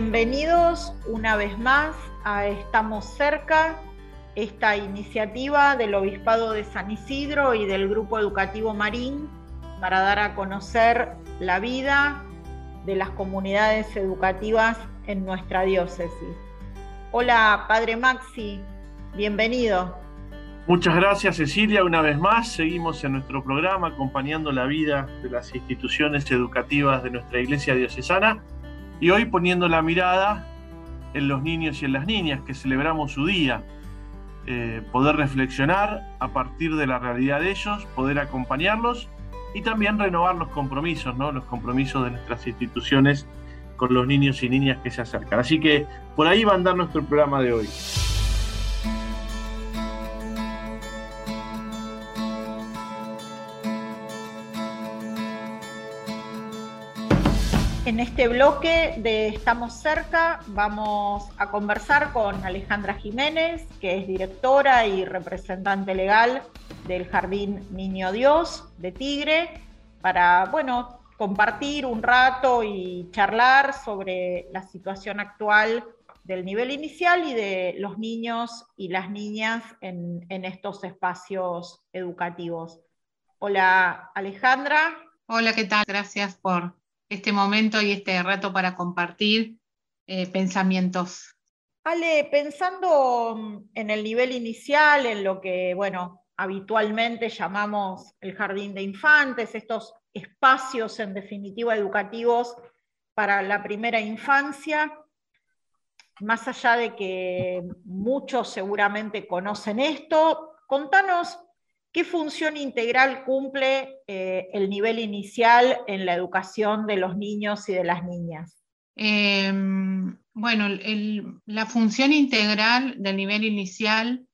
Bienvenidos una vez más a Estamos cerca, esta iniciativa del Obispado de San Isidro y del Grupo Educativo Marín para dar a conocer la vida de las comunidades educativas en nuestra diócesis. Hola, Padre Maxi, bienvenido. Muchas gracias Cecilia, una vez más seguimos en nuestro programa acompañando la vida de las instituciones educativas de nuestra iglesia diocesana y hoy poniendo la mirada en los niños y en las niñas que celebramos su día, eh, poder reflexionar a partir de la realidad de ellos, poder acompañarlos y también renovar los compromisos, ¿no? los compromisos de nuestras instituciones con los niños y niñas que se acercan. Así que por ahí va a andar nuestro programa de hoy. En este bloque de Estamos cerca vamos a conversar con Alejandra Jiménez, que es directora y representante legal del Jardín Niño Dios de Tigre, para, bueno, compartir un rato y charlar sobre la situación actual del nivel inicial y de los niños y las niñas en, en estos espacios educativos. Hola Alejandra. Hola, ¿qué tal? Gracias por este momento y este rato para compartir eh, pensamientos. Ale, pensando mm, en el nivel inicial, en lo que, bueno, habitualmente llamamos el jardín de infantes, estos espacios en definitiva educativos para la primera infancia, más allá de que muchos seguramente conocen esto, contanos ¿Qué función integral cumple eh, el nivel inicial en la educación de los niños y de las niñas? Em, bueno, la función integral del nivel inicial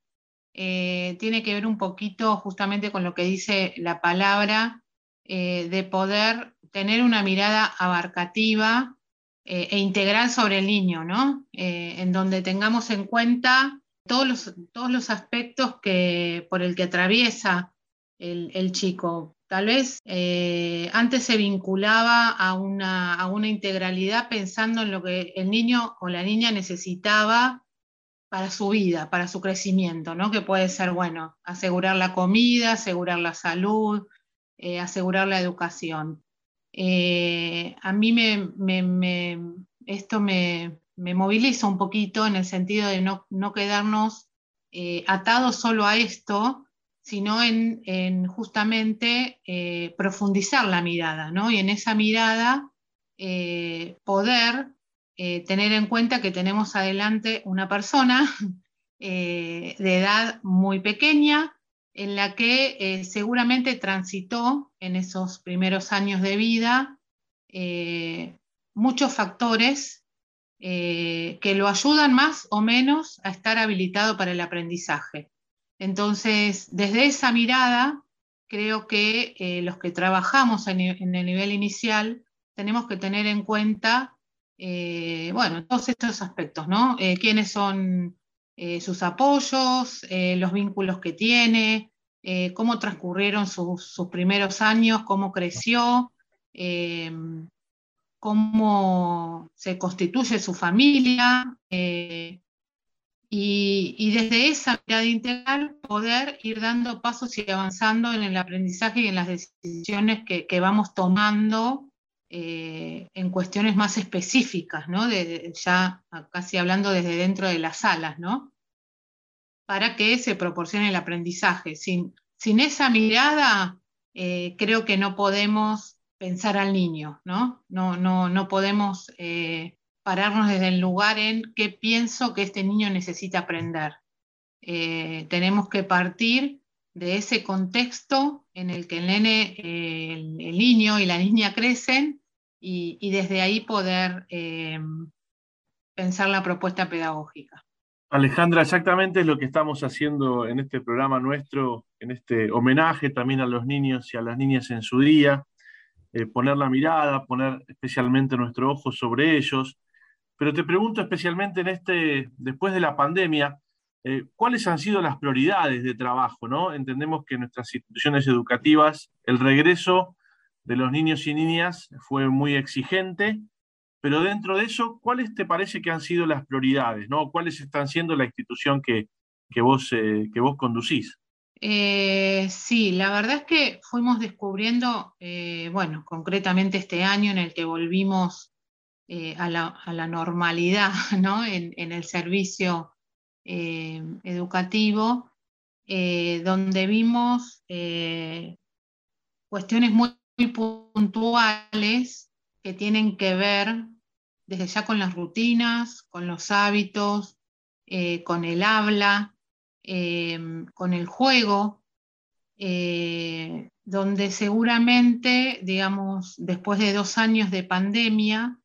eh, tiene que ver un poquito justamente con lo que dice la palabra, eh, de poder tener una mirada abarcativa e integral sobre el niño, ¿no? en donde tengamos en cuenta todos los, todos los aspectos que, por el que atraviesa el, chico. Tal vez eh, antes se vinculaba a una, a una integralidad pensando en lo que el niño o la niña necesitaba para su vida, para su crecimiento, ¿no? que puede ser, bueno, asegurar la comida, asegurar la salud, eh, asegurar la educación. Eh, a mí me, esto me, me moviliza un poquito en el sentido de no, quedarnos eh, atados solo a esto, sino en, justamente eh, profundizar la mirada, ¿no? Y en esa mirada eh, poder tener en cuenta que tenemos adelante una persona de edad muy pequeña, en la que seguramente transitó en esos primeros años de vida muchos factores eh, que lo ayudan más o menos a estar habilitado para el aprendizaje. Entonces, desde esa mirada, creo que eh, los que trabajamos en, el nivel inicial tenemos que tener en cuenta, eh, bueno, todos estos aspectos, ¿no? quiénes son sus apoyos, los vínculos que tiene, cómo transcurrieron sus, primeros años, cómo creció, cómo se constituye su familia eh, y, desde esa mirada integral poder ir dando pasos y avanzando en el aprendizaje y en las decisiones que, vamos tomando eh, en cuestiones más específicas, ¿no? ya casi hablando desde dentro de las salas, ¿no? para que se proporcione el aprendizaje. Sin, esa mirada, eh, creo que no podemos pensar al niño, ¿no? No, no, no podemos eh, pararnos desde el lugar en qué pienso que este niño necesita aprender. Eh, tenemos que partir de ese contexto en el que el nene, el, niño y la niña crecen y, desde ahí poder eh, pensar la propuesta pedagógica. Alejandra, exactamente es lo que estamos haciendo en este programa nuestro, en este homenaje también a los niños y a las niñas en su día. Eh, poner la mirada, poner especialmente nuestro ojo sobre ellos. Pero te pregunto especialmente en este, después de la pandemia, eh, ¿cuáles han sido las prioridades de trabajo? ¿no? Entendemos que nuestras instituciones educativas el regreso de los niños y niñas fue muy exigente, pero dentro de eso, ¿cuáles te parece que han sido las prioridades? ¿no? ¿Cuáles están siendo la institución que, vos, eh, que vos conducís? Eh, sí, la verdad es que fuimos descubriendo, eh, bueno, concretamente este año en el que volvimos a la, normalidad ¿no? en, el servicio educativo, donde vimos cuestiones muy puntuales que tienen que ver desde ya con las rutinas, con los hábitos, eh, con el habla, eh, con el juego, eh, donde seguramente, digamos, después de dos años de pandemia,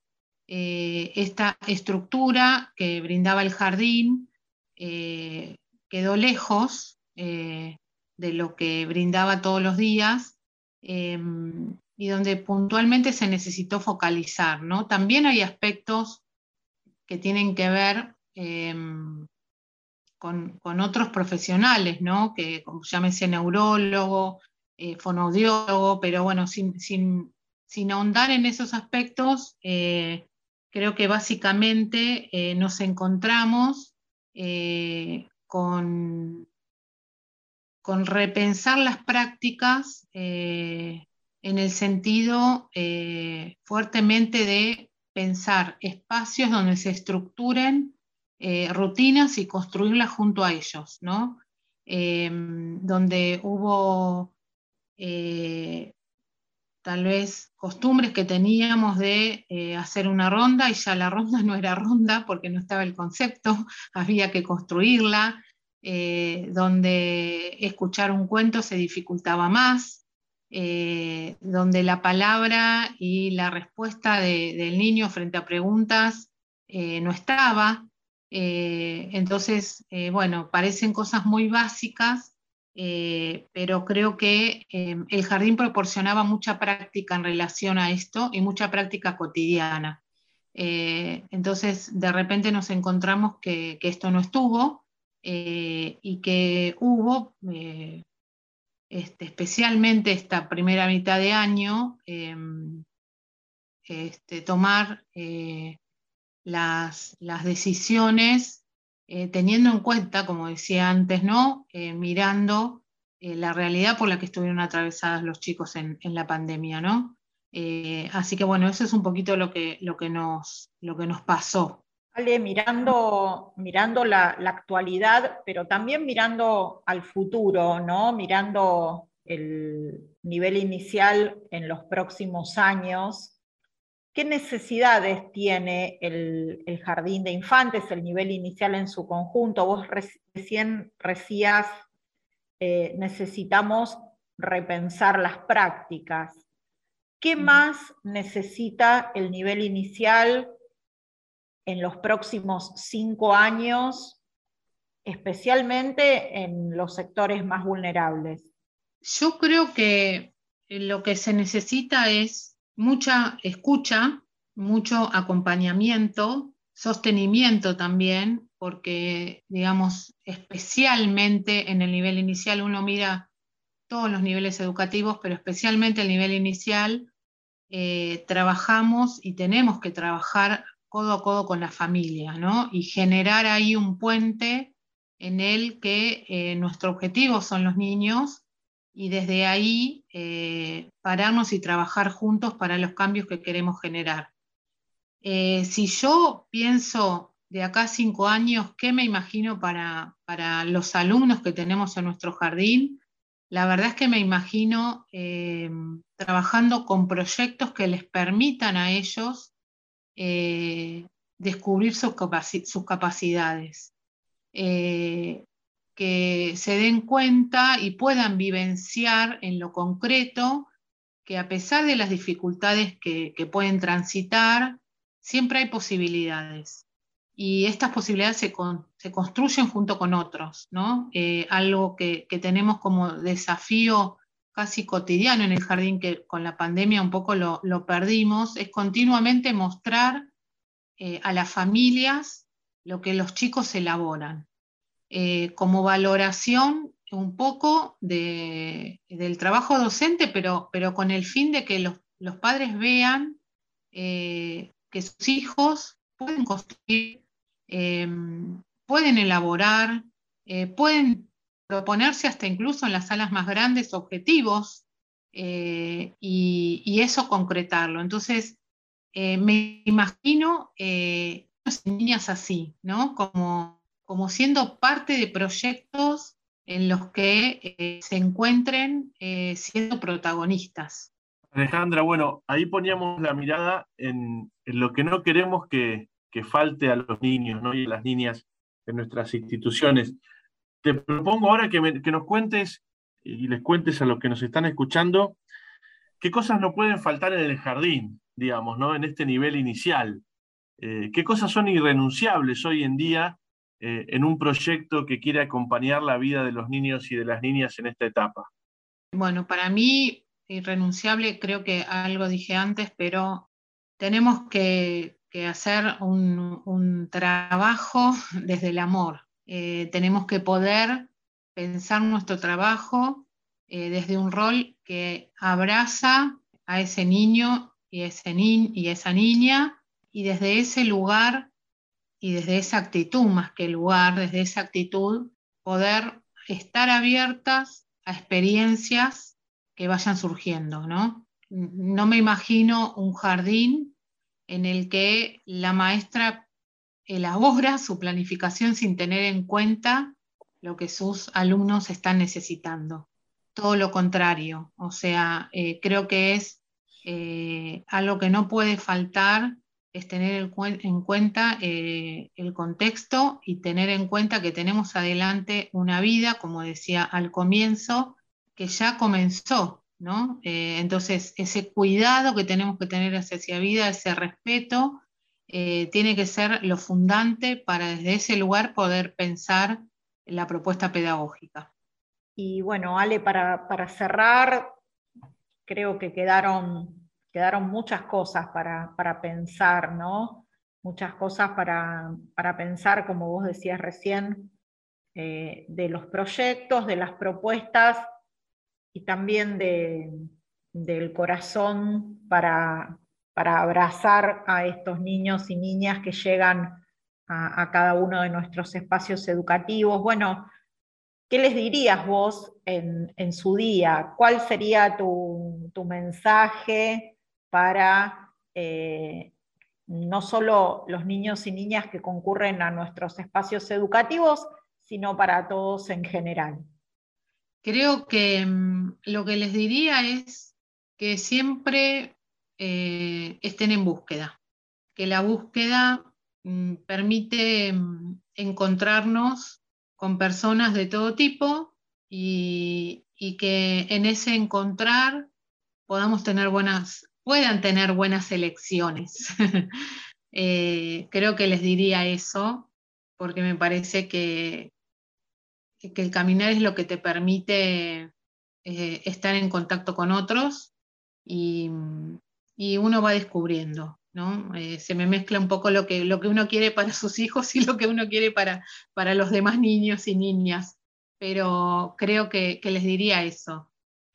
esta estructura que brindaba el jardín quedó lejos de lo que brindaba todos los días y donde puntualmente se necesitó focalizar, ¿no? También hay aspectos que tienen que ver con, otros profesionales, ¿no? Que como llámese neurólogo, eh, fonoaudiólogo, pero bueno, sin, sin, sin, ahondar en esos aspectos, eh, creo que básicamente eh, nos encontramos eh, con, con repensar las prácticas en el sentido fuertemente de pensar espacios donde se estructuren eh, rutinas y construirlas junto a ellos, ¿no? Em, donde hubo eh, tal vez costumbres que teníamos de hacer una ronda y ya la ronda no era ronda porque no estaba el concepto, había que construirla, donde escuchar un cuento se dificultaba más, eh, donde la palabra y la respuesta del niño frente a preguntas eh, no estaba. Eh, entonces, bueno, parecen cosas muy básicas, pero creo que el jardín proporcionaba mucha práctica en relación a esto y mucha práctica cotidiana. entonces, de repente nos encontramos que, esto no estuvo y que hubo este, especialmente esta primera mitad de año, em, este, tomar eh, las, decisiones eh, teniendo en cuenta, como decía antes, ¿no? Eh, mirando la realidad por la que estuvieron atravesadas los chicos en, la pandemia. ¿no? así que bueno, eso es un poquito lo que, lo que, nos, lo que nos pasó mirando, mirando la, actualidad, pero también mirando al futuro, ¿no? Mirando el nivel inicial en los próximos años, ¿qué necesidades tiene el, jardín de infantes, el nivel inicial en su conjunto? Vos recién decías, eh, necesitamos repensar las prácticas. ¿Qué más necesita el nivel inicial en los próximos cinco años, especialmente en los sectores más vulnerables? Yo creo que lo que se necesita es mucha escucha, mucho acompañamiento, sostenimiento también, porque, digamos, especialmente en el nivel inicial uno mira todos los niveles educativos, pero especialmente el nivel inicial, eh, trabajamos y tenemos que trabajar codo a codo con la familia, ¿no? Y generar ahí un puente en el que eh, nuestro objetivo son los niños y desde ahí eh, pararnos y trabajar juntos para los cambios que queremos generar. Eh, si yo pienso de acá a cinco años, ¿qué me imagino para, para los alumnos que tenemos en nuestro jardín? La verdad es que me imagino trabajando con proyectos que les permitan a ellos eh, descubrir sus, capacidades, eh, que se den cuenta y puedan vivenciar en lo concreto que a pesar de las dificultades que, pueden transitar, siempre hay posibilidades. Y estas posibilidades se, construyen junto con otros, ¿no? Eh, algo que, tenemos como desafío casi cotidiano en el jardín que con la pandemia un poco lo, perdimos, es continuamente mostrar eh, a las familias lo que los chicos elaboran, eh, como valoración un poco del trabajo docente, pero, pero con el fin de que los, padres vean eh, que sus hijos pueden construir, em, pueden elaborar, eh, pueden proponerse hasta incluso en las salas más grandes objetivos eh, y, eso concretarlo. Entonces, eh, me imagino niñas así, ¿no? Como, como siendo parte de proyectos en los que se encuentren siendo protagonistas. Alejandra, bueno, ahí poníamos la mirada en, lo que no queremos que, falte a los niños y a las niñas en nuestras instituciones. Te propongo ahora que, nos cuentes y les cuentes a los que nos están escuchando qué cosas no pueden faltar en el jardín, digamos, ¿no? en este nivel inicial. Eh, ¿Qué cosas son irrenunciables hoy en día eh, en un proyecto que quiere acompañar la vida de los niños y de las niñas en esta etapa? Bueno, para mí irrenunciable, creo que algo dije antes, pero tenemos que, hacer un, trabajo desde el amor. Eh, tenemos que poder pensar nuestro trabajo eh, desde un rol que abraza a ese niño y, ese y esa niña y desde ese lugar y desde esa actitud, más que lugar, desde esa actitud, poder estar abiertas a experiencias que vayan surgiendo, ¿no? No me imagino un jardín en el que la maestra elabora su planificación sin tener en cuenta lo que sus alumnos están necesitando. Todo lo contrario, o sea, eh, creo que es eh, algo que no puede faltar, es tener en cuenta eh, el contexto y tener en cuenta que tenemos adelante una vida, como decía al comienzo, que ya comenzó, ¿no? Eh, entonces, ese cuidado que tenemos que tener hacia la vida, ese respeto, eh, tiene que ser lo fundante para desde ese lugar poder pensar la propuesta pedagógica. Y bueno, Ale, para, cerrar, creo que quedaron, quedaron muchas cosas para, pensar, ¿no? Muchas cosas para, pensar, como vos decías recién, eh, de los proyectos, de las propuestas y también del corazón para, abrazar a estos niños y niñas que llegan a, cada uno de nuestros espacios educativos. Bueno, ¿qué les dirías vos en, su día? ¿Cuál sería tu, mensaje para eh, no solo los niños y niñas que concurren a nuestros espacios educativos, sino para todos en general? Creo que mm, lo que les diría es que siempre eh, estén en búsqueda, que la búsqueda mm, permite mm, encontrarnos con personas de todo tipo y, que en ese encontrar podamos tener buenas, puedan tener buenas elecciones. Eh, creo que les diría eso, porque me parece que, que el caminar es lo que te permite eh, estar en contacto con otros y, uno va descubriendo, ¿no? Eh, se me mezcla un poco lo que, lo que uno quiere para sus hijos y lo que uno quiere para, para los demás niños y niñas, pero creo que, les diría eso,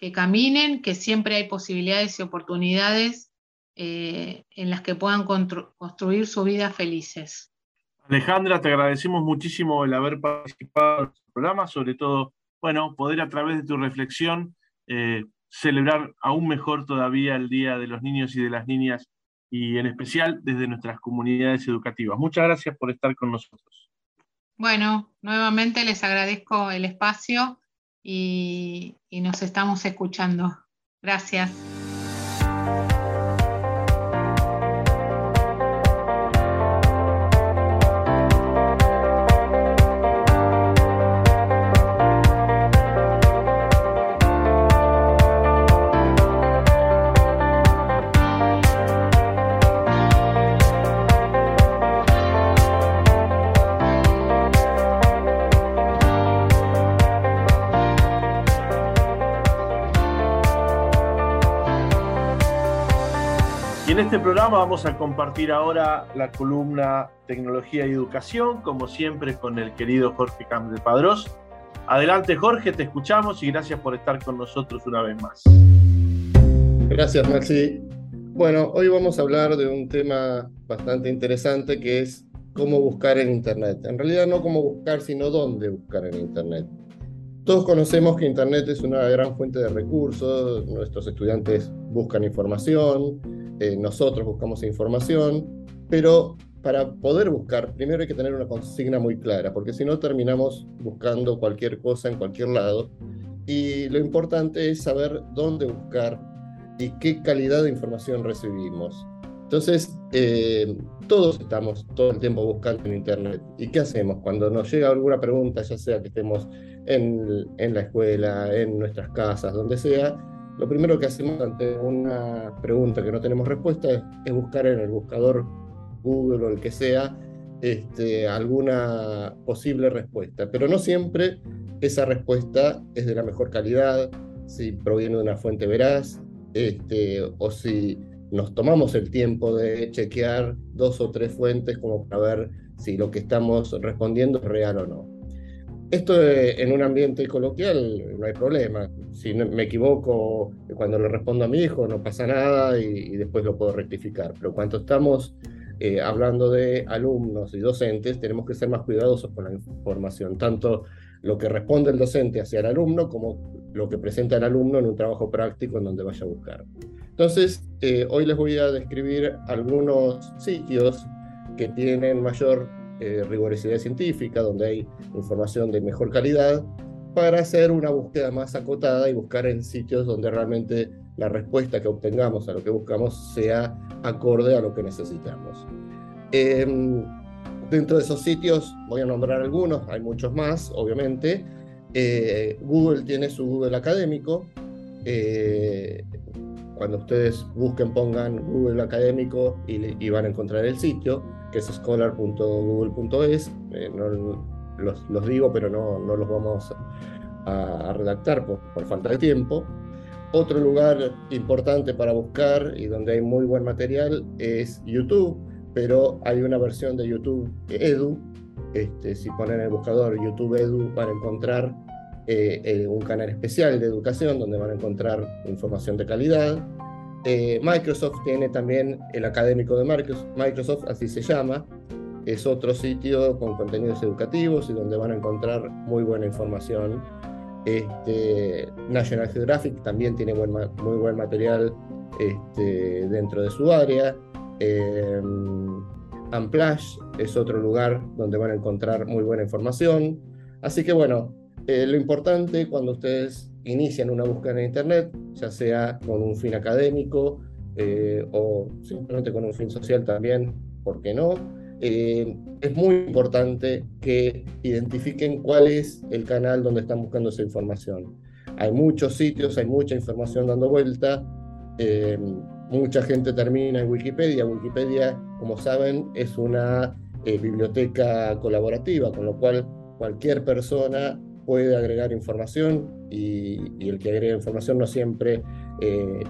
que caminen, que siempre hay posibilidades y oportunidades eh, en las que puedan construir su vida felices. Alejandra, te agradecemos muchísimo el haber participado en este programa, sobre todo, bueno, poder a través de tu reflexión eh, celebrar aún mejor todavía el Día de los Niños y de las Niñas y en especial desde nuestras comunidades educativas. Muchas gracias por estar con nosotros. Bueno, nuevamente les agradezco el espacio y, y nos estamos escuchando. Gracias. Este programa vamos a compartir ahora la columna Tecnología y Educación, como siempre con el querido Jorge Camp de Padrós. Adelante Jorge, te escuchamos y gracias por estar con nosotros una vez más. Gracias Maxi. Bueno, hoy vamos a hablar de un tema bastante interesante que es cómo buscar en Internet. En realidad no cómo buscar, sino dónde buscar en Internet. Todos conocemos que Internet es una gran fuente de recursos, nuestros estudiantes buscan información, eh, nosotros buscamos información, pero para poder buscar, primero hay que tener una consigna muy clara, porque si no terminamos buscando cualquier cosa en cualquier lado. Y lo importante es saber dónde buscar y qué calidad de información recibimos. Entonces, eh, todos estamos todo el tiempo buscando en Internet. ¿Y qué hacemos cuando nos llega alguna pregunta, ya sea que estemos en, en la escuela, en nuestras casas, donde sea? Lo primero que hacemos ante una pregunta que no tenemos respuesta es, buscar en el buscador Google o el que sea, este, alguna posible respuesta. Pero no siempre esa respuesta es de la mejor calidad, si proviene de una fuente veraz, este, o si nos tomamos el tiempo de chequear dos o tres fuentes como para ver si lo que estamos respondiendo es real o no. Esto en un ambiente coloquial no hay problema. Si me equivoco cuando le respondo a mi hijo no pasa nada y, después lo puedo rectificar. Pero cuando estamos eh, hablando de alumnos y docentes, tenemos que ser más cuidadosos con la información, tanto lo que responde el docente hacia el alumno como lo que presenta el alumno en un trabajo práctico en donde vaya a buscar. Entonces, eh, hoy les voy a describir algunos sitios que tienen mayor eh, rigurosidad científica, donde hay información de mejor calidad, para hacer una búsqueda más acotada y buscar en sitios donde realmente la respuesta que obtengamos a lo que buscamos sea acorde a lo que necesitamos. Em, dentro de esos sitios, voy a nombrar algunos, hay muchos más, obviamente. Eh, Google tiene su Google académico. Eh, cuando ustedes busquen, pongan Google académico y, van a encontrar el sitio, que es scholar.google.es. Eh, los, digo, pero no, no los vamos a, redactar por falta de tiempo. Otro lugar importante para buscar y donde hay muy buen material es YouTube, pero hay una versión de YouTube Edu. Este, si ponen en el buscador YouTube Edu van a encontrar eh, eh, un canal especial de educación donde van a encontrar información de calidad. Eh, Microsoft tiene también el académico de Microsoft, así se llama. Es otro sitio con contenidos educativos y donde van a encontrar muy buena información este, National Geographic también tiene muy buen material este, dentro de su área. Eh, Amplash es otro lugar donde van a encontrar muy buena información. Así que bueno, eh, lo importante cuando ustedes inician una búsqueda en Internet, ya sea con un fin académico eh, o simplemente con un fin social también, ¿por qué no? Eh, es muy importante que identifiquen cuál es el canal donde están buscando esa información. Hay muchos sitios, hay mucha información dando vuelta. Eh, mucha gente termina en Wikipedia. Wikipedia, como saben, es una eh, biblioteca colaborativa, con lo cual cualquier persona puede agregar información y, el que agrega información no siempre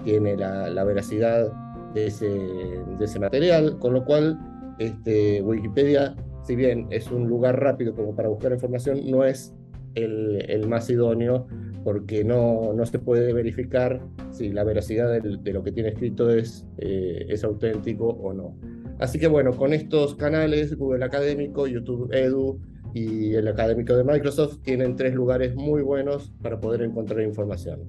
tiene la, veracidad de ese, de ese material, con lo cual este, Wikipedia, si bien es un lugar rápido como para buscar información, no es el, más idóneo porque no, no, se puede verificar si la veracidad de lo que tiene escrito es, eh, es auténtico o no. Así que bueno, con estos canales, Google Académico, YouTube Edu y el Académico de Microsoft, tienen tres lugares muy buenos para poder encontrar información.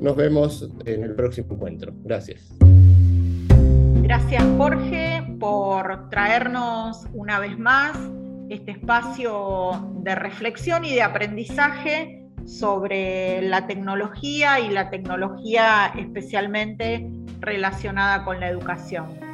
Nos vemos en el próximo encuentro. Gracias. Gracias Jorge por traernos una vez más este espacio de reflexión y de aprendizaje sobre la tecnología y la tecnología especialmente relacionada con la educación.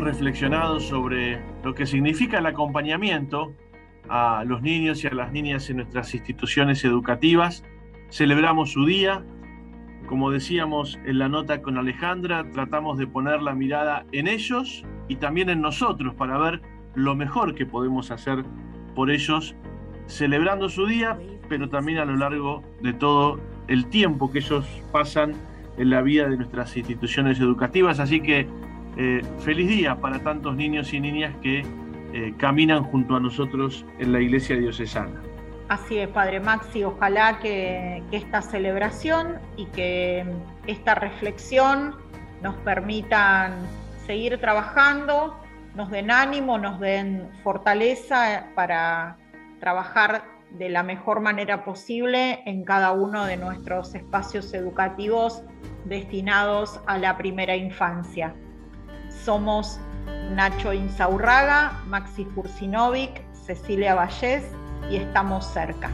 Reflexionado sobre lo que significa el acompañamiento a los niños y a las niñas en nuestras instituciones educativas. Celebramos su día. Como decíamos en la nota con Alejandra, tratamos de poner la mirada en ellos y también en nosotros para ver lo mejor que podemos hacer por ellos celebrando su día, pero también a lo largo de todo el tiempo que ellos pasan en la vida de nuestras instituciones educativas. Así que eh, feliz día para tantos niños y niñas que eh, caminan junto a nosotros en la iglesia diocesana. Así es, Padre Maxi, ojalá que, que esta celebración y que esta reflexión nos permitan seguir trabajando, nos den ánimo, nos den fortaleza para trabajar de la mejor manera posible en cada uno de nuestros espacios educativos destinados a la primera infancia. Somos Nacho Insaurraga, Maxi Fursinovic, Cecilia Vallés y estamos cerca.